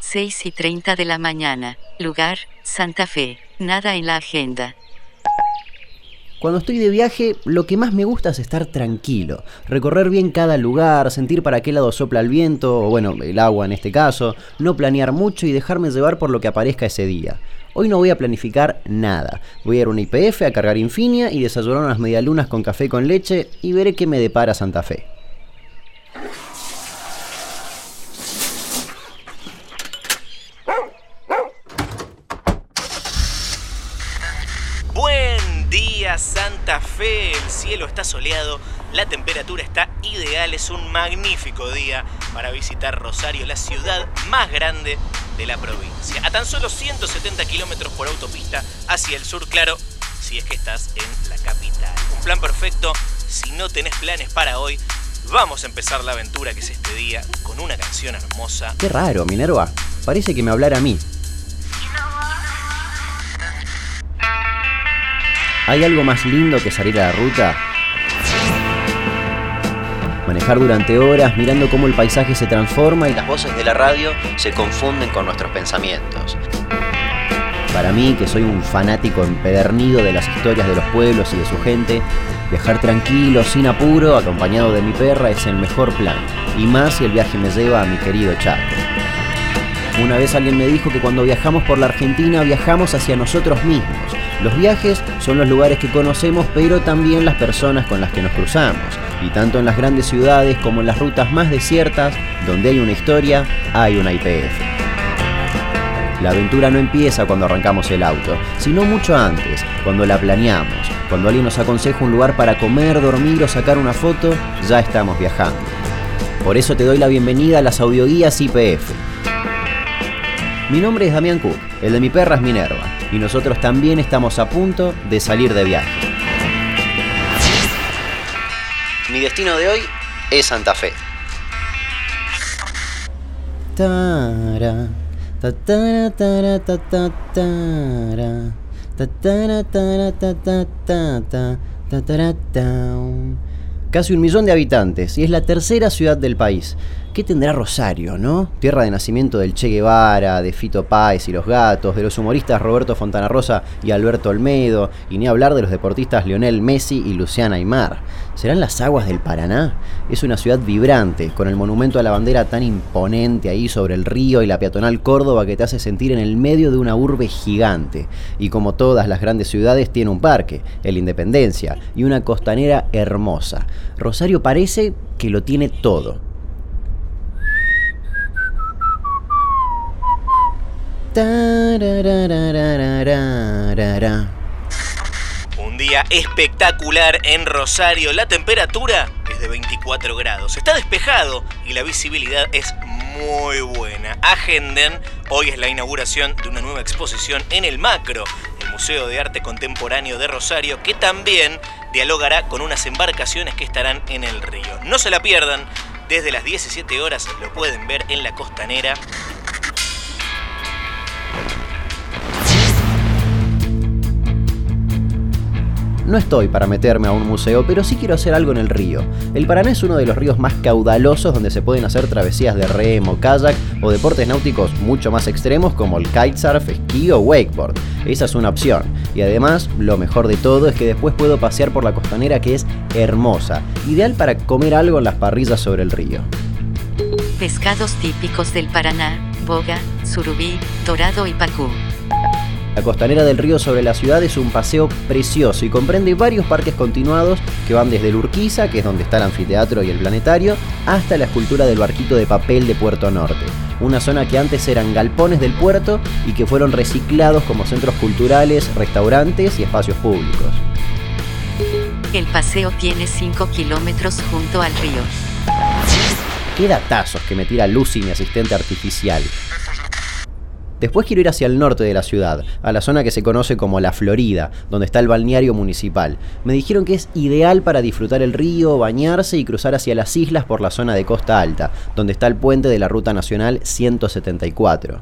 Seis y 30 de la mañana. Lugar, Santa Fe. Nada en la agenda. Cuando estoy de viaje, lo que más me gusta es estar tranquilo, recorrer bien cada lugar, sentir para qué lado sopla el viento, o bueno, el agua en este caso, no planear mucho y dejarme llevar por lo que aparezca ese día. Hoy no voy a planificar nada. Voy a ir a una IPF a cargar Infinia y desayunar unas medialunas con café con leche y veré qué me depara Santa Fe. Cielo está soleado, la temperatura está ideal, es un magnífico día para visitar Rosario, la ciudad más grande de la provincia. A tan solo 170 kilómetros por autopista hacia el sur, claro, si es que estás en la capital. Un plan perfecto, si no tenés planes para hoy, vamos a empezar la aventura que es este día con una canción hermosa. Qué raro, Minerva. Parece que me hablara a mí. ¿Hay algo más lindo que salir a la ruta? Manejar durante horas mirando cómo el paisaje se transforma y las voces de la radio se confunden con nuestros pensamientos. Para mí, que soy un fanático empedernido de las historias de los pueblos y de su gente, viajar tranquilo, sin apuro, acompañado de mi perra, es el mejor plan. Y más si el viaje me lleva a mi querido Chaco. Una vez alguien me dijo que cuando viajamos por la Argentina viajamos hacia nosotros mismos. Los viajes son los lugares que conocemos, pero también las personas con las que nos cruzamos. Y tanto en las grandes ciudades como en las rutas más desiertas, donde hay una historia, hay una IPF. La aventura no empieza cuando arrancamos el auto, sino mucho antes, cuando la planeamos. Cuando alguien nos aconseja un lugar para comer, dormir o sacar una foto, ya estamos viajando. Por eso te doy la bienvenida a las audioguías IPF. Mi nombre es Damián Cook, el de mi perra es Minerva, y nosotros también estamos a punto de salir de viaje. Mi destino de hoy es Santa Fe. Tara, tara, tara. Casi un millón de habitantes y es la tercera ciudad del país. ¿Qué tendrá Rosario, no? Tierra de nacimiento del Che Guevara, de Fito Páez y los gatos, de los humoristas Roberto Fontana Rosa y Alberto Olmedo, y ni hablar de los deportistas Lionel Messi y Luciana Aymar. ¿Serán las aguas del Paraná? Es una ciudad vibrante, con el monumento a la bandera tan imponente ahí sobre el río y la peatonal Córdoba que te hace sentir en el medio de una urbe gigante. Y como todas las grandes ciudades, tiene un parque, el Independencia, y una costanera hermosa. Rosario parece que lo tiene todo. Un día espectacular en Rosario. La temperatura es de 24 grados. Está despejado y la visibilidad es muy buena. Agenden, hoy es la inauguración de una nueva exposición en el Macro, el Museo de Arte Contemporáneo de Rosario, que también dialogará con unas embarcaciones que estarán en el río. No se la pierdan, desde las 17 horas lo pueden ver en la costanera No estoy para meterme a un museo, pero sí quiero hacer algo en el río. El Paraná es uno de los ríos más caudalosos donde se pueden hacer travesías de remo, kayak o deportes náuticos mucho más extremos como el kitesurf, esquí o wakeboard. Esa es una opción. Y además, lo mejor de todo es que después puedo pasear por la costanera que es hermosa, ideal para comer algo en las parrillas sobre el río. Pescados típicos del Paraná, boga, surubí, dorado y pacú. La costanera del río sobre la ciudad es un paseo precioso y comprende varios parques continuados que van desde el Urquiza, que es donde está el anfiteatro y el planetario, hasta la escultura del barquito de papel de Puerto Norte, una zona que antes eran galpones del puerto y que fueron reciclados como centros culturales, restaurantes y espacios públicos. El paseo tiene 5 kilómetros junto al río. Qué datazos que me tira Lucy, mi asistente artificial. Después quiero ir hacia el norte de la ciudad, a la zona que se conoce como La Florida, donde está el balneario municipal. Me dijeron que es ideal para disfrutar el río, bañarse y cruzar hacia las islas por la zona de Costa Alta, donde está el puente de la Ruta Nacional 174.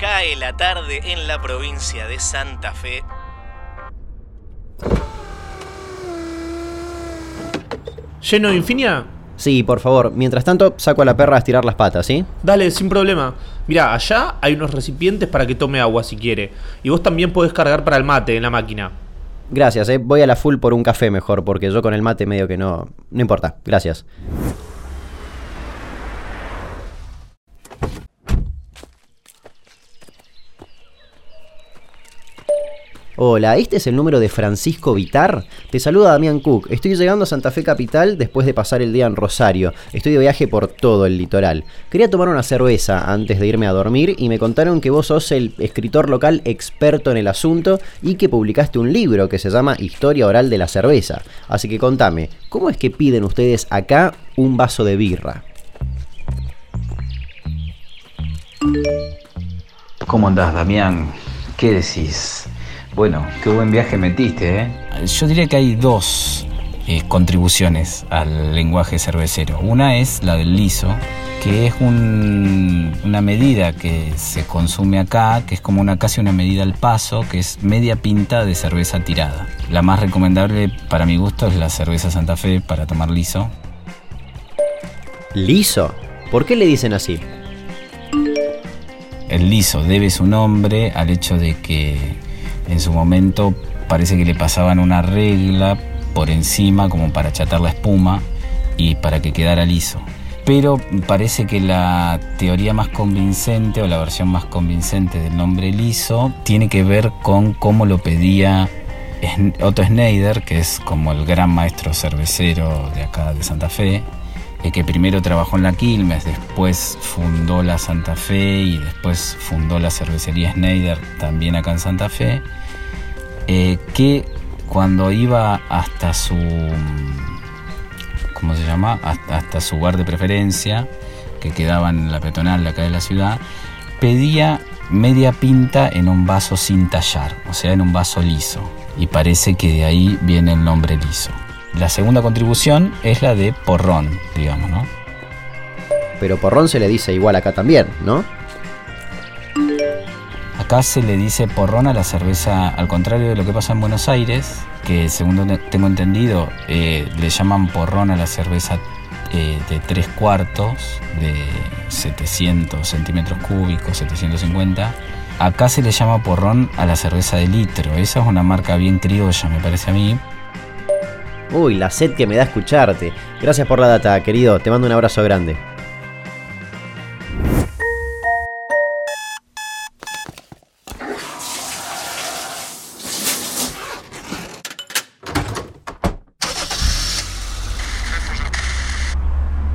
cae la tarde en la provincia de Santa Fe. ¿Lleno de Infinia? Sí, por favor. Mientras tanto, saco a la perra a estirar las patas, ¿sí? Dale, sin problema. Mira, allá hay unos recipientes para que tome agua si quiere. Y vos también podés cargar para el mate en la máquina. Gracias, eh. Voy a la full por un café mejor, porque yo con el mate medio que no... No importa. Gracias. Hola, ¿este es el número de Francisco Vitar? Te saluda Damián Cook. Estoy llegando a Santa Fe Capital después de pasar el día en Rosario. Estoy de viaje por todo el litoral. Quería tomar una cerveza antes de irme a dormir y me contaron que vos sos el escritor local experto en el asunto y que publicaste un libro que se llama Historia Oral de la Cerveza. Así que contame, ¿cómo es que piden ustedes acá un vaso de birra? ¿Cómo andás, Damián? ¿Qué decís? Bueno, qué buen viaje metiste, ¿eh? Yo diría que hay dos eh, contribuciones al lenguaje cervecero. Una es la del liso, que es una medida que se consume acá, que es como una casi una medida al paso, que es media pinta de cerveza tirada. La más recomendable para mi gusto es la cerveza Santa Fe para tomar liso. ¿Liso? ¿Por qué le dicen así? El liso debe su nombre al hecho de que en su momento parece que le pasaban una regla por encima como para achatar la espuma y para que quedara liso. Pero parece que la teoría más convincente o la versión más convincente del nombre liso tiene que ver con cómo lo pedía Otto Schneider, que es como el gran maestro cervecero de acá de Santa Fe, que primero trabajó en la Quilmes, después fundó la Santa Fe y después fundó la cervecería Schneider también acá en Santa Fe eh, que cuando iba hasta su, ¿cómo se? Hasta, su bar de preferencia, que quedaba en la peatonal de acá de la ciudad, pedía media pinta en un vaso sin tallar, o sea, en un vaso liso. Y parece que de ahí viene el nombre liso. La segunda contribución es la de porrón, digamos, ¿no? Pero porrón se le dice igual acá también, ¿no? Acá se le dice porrón a la cerveza, al contrario de lo que pasa en Buenos Aires, que según tengo entendido eh, le llaman porrón a la cerveza eh, de tres cuartos, de 700 centímetros cúbicos, 750. Acá se le llama porrón a la cerveza de litro. Esa es una marca bien criolla, me parece a mí. Uy, la sed que me da escucharte. Gracias por la data, querido. Te mando un abrazo grande.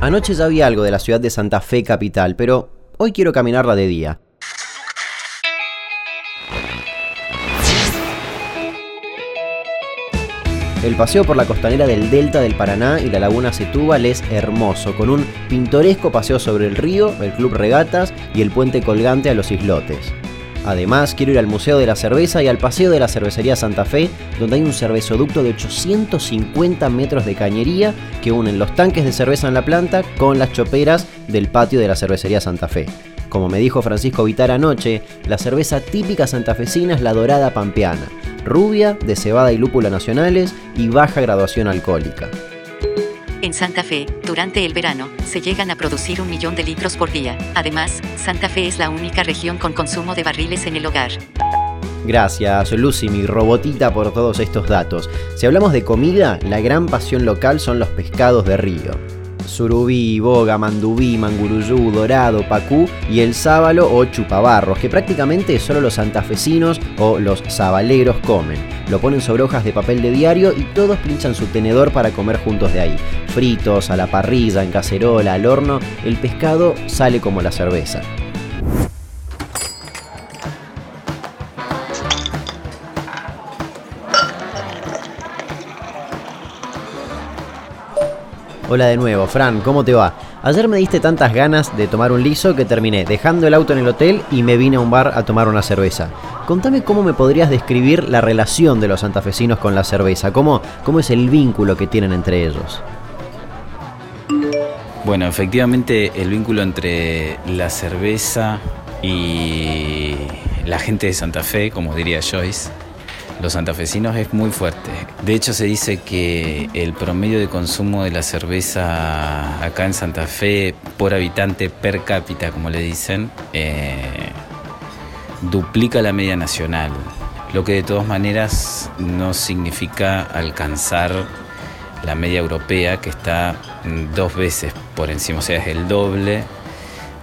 Anoche ya vi algo de la ciudad de Santa Fe capital, pero hoy quiero caminarla de día. El paseo por la costanera del delta del Paraná y la laguna Setúbal es hermoso, con un pintoresco paseo sobre el río, el club regatas y el puente colgante a los islotes. Además, quiero ir al Museo de la Cerveza y al Paseo de la Cervecería Santa Fe, donde hay un cervezoducto de 850 metros de cañería que unen los tanques de cerveza en la planta con las choperas del patio de la Cervecería Santa Fe. Como me dijo Francisco Vitar anoche, la cerveza típica santafesina es la dorada pampeana, rubia, de cebada y lúpula nacionales y baja graduación alcohólica. En Santa Fe, durante el verano, se llegan a producir un millón de litros por día. Además, Santa Fe es la única región con consumo de barriles en el hogar. Gracias, Lucy, mi robotita, por todos estos datos. Si hablamos de comida, la gran pasión local son los pescados de río surubí, boga, mandubí, manguruyú, dorado, pacú y el sábalo o chupabarros, que prácticamente solo los santafesinos o los sabaleros comen. Lo ponen sobre hojas de papel de diario y todos pinchan su tenedor para comer juntos de ahí. Fritos, a la parrilla, en cacerola, al horno, el pescado sale como la cerveza. Hola de nuevo, Fran, ¿cómo te va? Ayer me diste tantas ganas de tomar un liso que terminé dejando el auto en el hotel y me vine a un bar a tomar una cerveza. Contame cómo me podrías describir la relación de los santafesinos con la cerveza, cómo, cómo es el vínculo que tienen entre ellos. Bueno, efectivamente el vínculo entre la cerveza y la gente de Santa Fe, como diría Joyce, los santafesinos es muy fuerte. De hecho, se dice que el promedio de consumo de la cerveza acá en Santa Fe por habitante per cápita, como le dicen, eh, duplica la media nacional, lo que de todas maneras no significa alcanzar la media europea, que está dos veces por encima, o sea, es el doble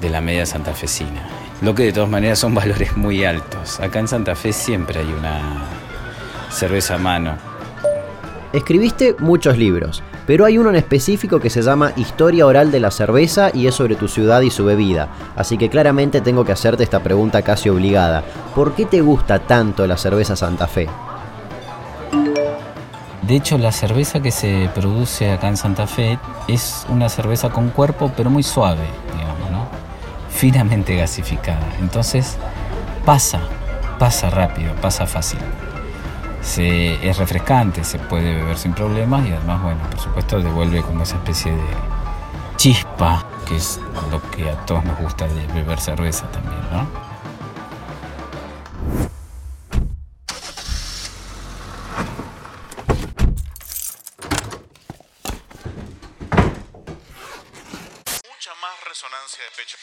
de la media santafesina. Lo que de todas maneras son valores muy altos. Acá en Santa Fe siempre hay una cerveza a mano. Escribiste muchos libros, pero hay uno en específico que se llama Historia Oral de la Cerveza y es sobre tu ciudad y su bebida. Así que claramente tengo que hacerte esta pregunta casi obligada. ¿Por qué te gusta tanto la cerveza Santa Fe? De hecho, la cerveza que se produce acá en Santa Fe es una cerveza con cuerpo, pero muy suave, digamos, ¿no? Finamente gasificada. Entonces, pasa, pasa rápido, pasa fácil es refrescante, se puede beber sin problemas y además, bueno, por supuesto devuelve como esa especie de chispa, que es lo que a todos nos gusta de beber cerveza también, ¿no? Mucha más resonancia de pecho.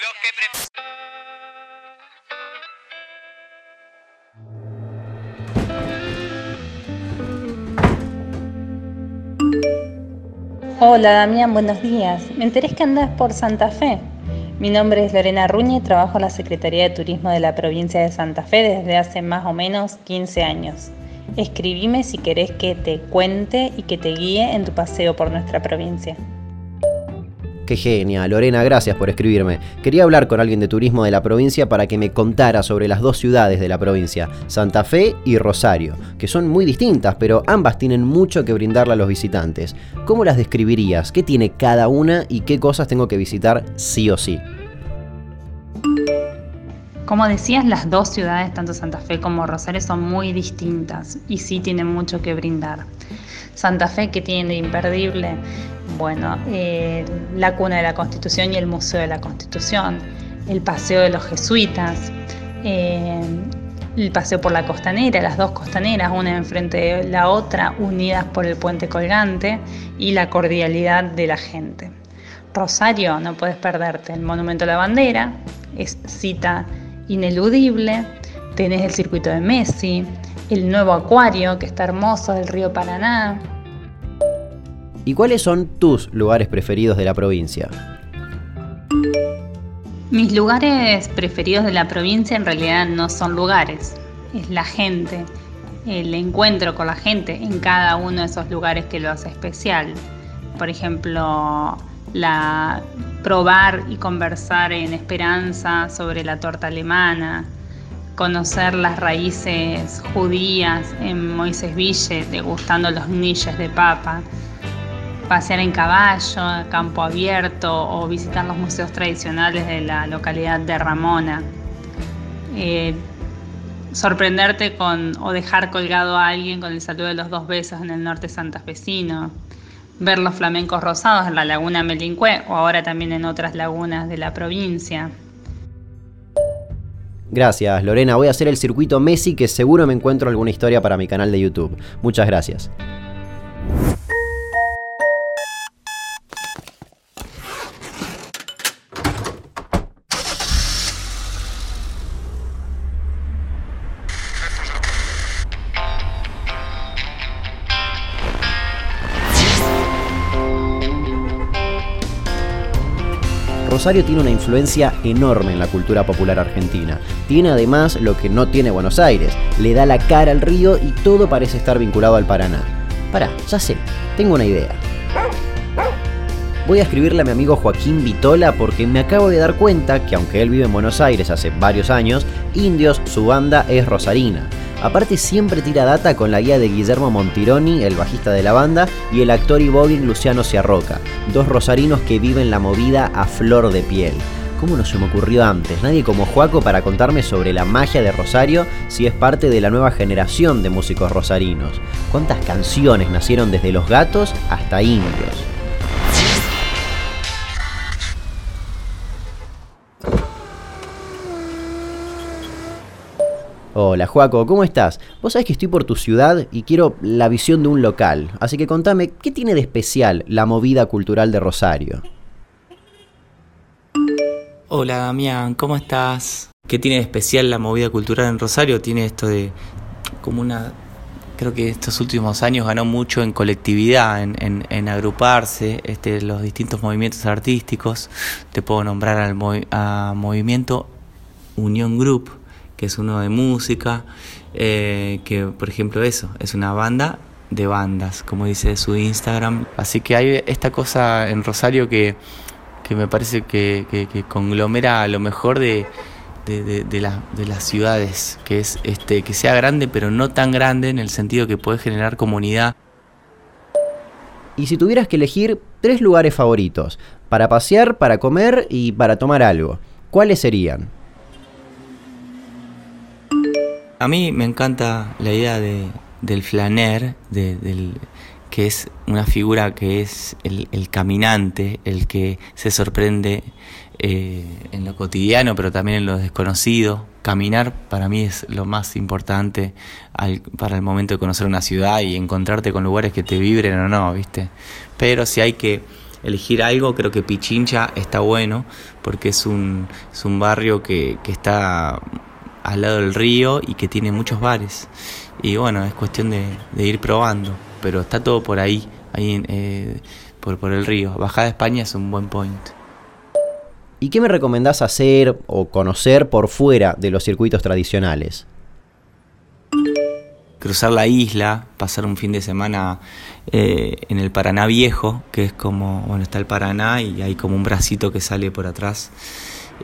Los que Hola Damián, buenos días. Me enteré que andás por Santa Fe. Mi nombre es Lorena Ruña y trabajo en la Secretaría de Turismo de la provincia de Santa Fe desde hace más o menos 15 años. Escribime si querés que te cuente y que te guíe en tu paseo por nuestra provincia. Genia, Lorena, gracias por escribirme. Quería hablar con alguien de turismo de la provincia para que me contara sobre las dos ciudades de la provincia, Santa Fe y Rosario, que son muy distintas, pero ambas tienen mucho que brindarle a los visitantes. ¿Cómo las describirías? ¿Qué tiene cada una y qué cosas tengo que visitar sí o sí? Como decías, las dos ciudades, tanto Santa Fe como Rosario, son muy distintas y sí tienen mucho que brindar. Santa Fe, que tiene de imperdible, bueno, eh, la cuna de la Constitución y el Museo de la Constitución, el Paseo de los Jesuitas, eh, el paseo por la costanera, las dos costaneras, una enfrente de la otra, unidas por el puente colgante y la cordialidad de la gente. Rosario, no puedes perderte, el Monumento a la Bandera, es cita ineludible, tenés el circuito de Messi, el nuevo acuario que está hermoso del río Paraná. ¿Y cuáles son tus lugares preferidos de la provincia? Mis lugares preferidos de la provincia en realidad no son lugares, es la gente, el encuentro con la gente en cada uno de esos lugares que lo hace especial. Por ejemplo, la probar y conversar en Esperanza sobre la torta alemana, conocer las raíces judías en Moisés Ville, degustando los niches de papa, pasear en caballo, campo abierto o visitar los museos tradicionales de la localidad de Ramona. Eh, sorprenderte con o dejar colgado a alguien con el saludo de los dos besos en el norte santafesino, ver los flamencos rosados en la laguna Melincué o ahora también en otras lagunas de la provincia. Gracias, Lorena. Voy a hacer el circuito Messi que seguro me encuentro alguna historia para mi canal de YouTube. Muchas gracias. Rosario tiene una influencia enorme en la cultura popular argentina. Tiene además lo que no tiene Buenos Aires, le da la cara al río y todo parece estar vinculado al Paraná. Pará, ya sé, tengo una idea. Voy a escribirle a mi amigo Joaquín Vitola porque me acabo de dar cuenta que aunque él vive en Buenos Aires hace varios años, Indios, su banda es rosarina. Aparte siempre tira data con la guía de Guillermo Montironi, el bajista de la banda, y el actor y voguing Luciano Ciarroca, dos rosarinos que viven la movida a flor de piel. ¿Cómo no se me ocurrió antes? Nadie como Juaco para contarme sobre la magia de Rosario si es parte de la nueva generación de músicos rosarinos. ¿Cuántas canciones nacieron desde Los Gatos hasta Indios? Hola Juaco, ¿cómo estás? Vos sabés que estoy por tu ciudad y quiero la visión de un local, así que contame, ¿qué tiene de especial la movida cultural de Rosario? Hola Damián, ¿cómo estás? ¿Qué tiene de especial la movida cultural en Rosario? Tiene esto de como una... Creo que estos últimos años ganó mucho en colectividad, en, agruparse, este, los distintos movimientos artísticos. Te puedo nombrar al Movimiento Unión Group, que es uno de música, eh, que por ejemplo eso, es una banda de bandas, como dice su Instagram. Así que hay esta cosa en Rosario que, me parece que, conglomera lo mejor de, de, las ciudades, que es este, que sea grande pero no tan grande en el sentido que puede generar comunidad. Y si tuvieras que elegir tres lugares favoritos, para pasear, para comer y para tomar algo, ¿cuáles serían? A mí me encanta la idea de, del flaner, del, que es una figura que es el, caminante, el que se sorprende eh, en lo cotidiano, pero también en lo desconocido. Caminar para mí es lo más importante para el momento de conocer una ciudad y encontrarte con lugares que te vibren o no, ¿viste? Pero si hay que elegir algo, creo que Pichincha está bueno, porque es un, es un barrio que está al lado del río y que tiene muchos bares. Y bueno, es cuestión de, ir probando, pero está todo por ahí, ahí eh, por, por el río. Bajada de España es un buen point. ¿Y qué me recomendás hacer o conocer por fuera de los circuitos tradicionales? Cruzar la isla, pasar un fin de semana eh, en el Paraná Viejo, que es como, bueno, está el Paraná y hay como un bracito que sale por atrás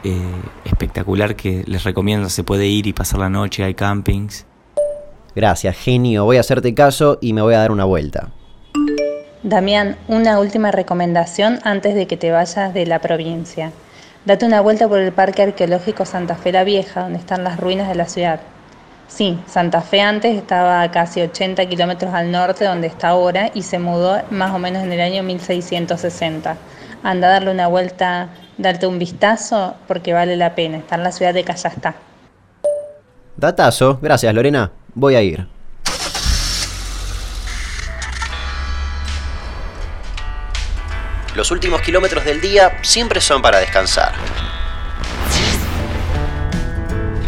eh, espectacular que les recomiendo. Se puede ir y pasar la noche, hay campings. Gracias, genio. Voy a hacerte caso y me voy a dar una vuelta. Damián, una última recomendación antes de que te vayas de la provincia. Date una vuelta por el Parque Arqueológico Santa Fe la Vieja, donde están las ruinas de la ciudad. Sí, Santa Fe antes estaba a casi 80 kilómetros al norte donde está ahora y se mudó más o menos en el año 1660. Anda a darle una vuelta darte un vistazo porque vale la pena. Está en la ciudad de Callastá. Datazo, gracias Lorena. Voy a ir. Los últimos kilómetros del día siempre son para descansar.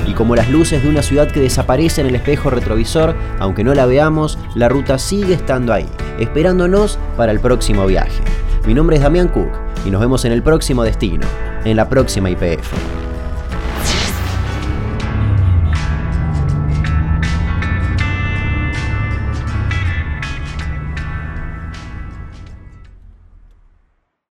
Y como las luces de una ciudad que desaparece en el espejo retrovisor, aunque no la veamos, la ruta sigue estando ahí, esperándonos para el próximo viaje. Mi nombre es Damián Cook y nos vemos en el próximo destino, en la próxima IPF.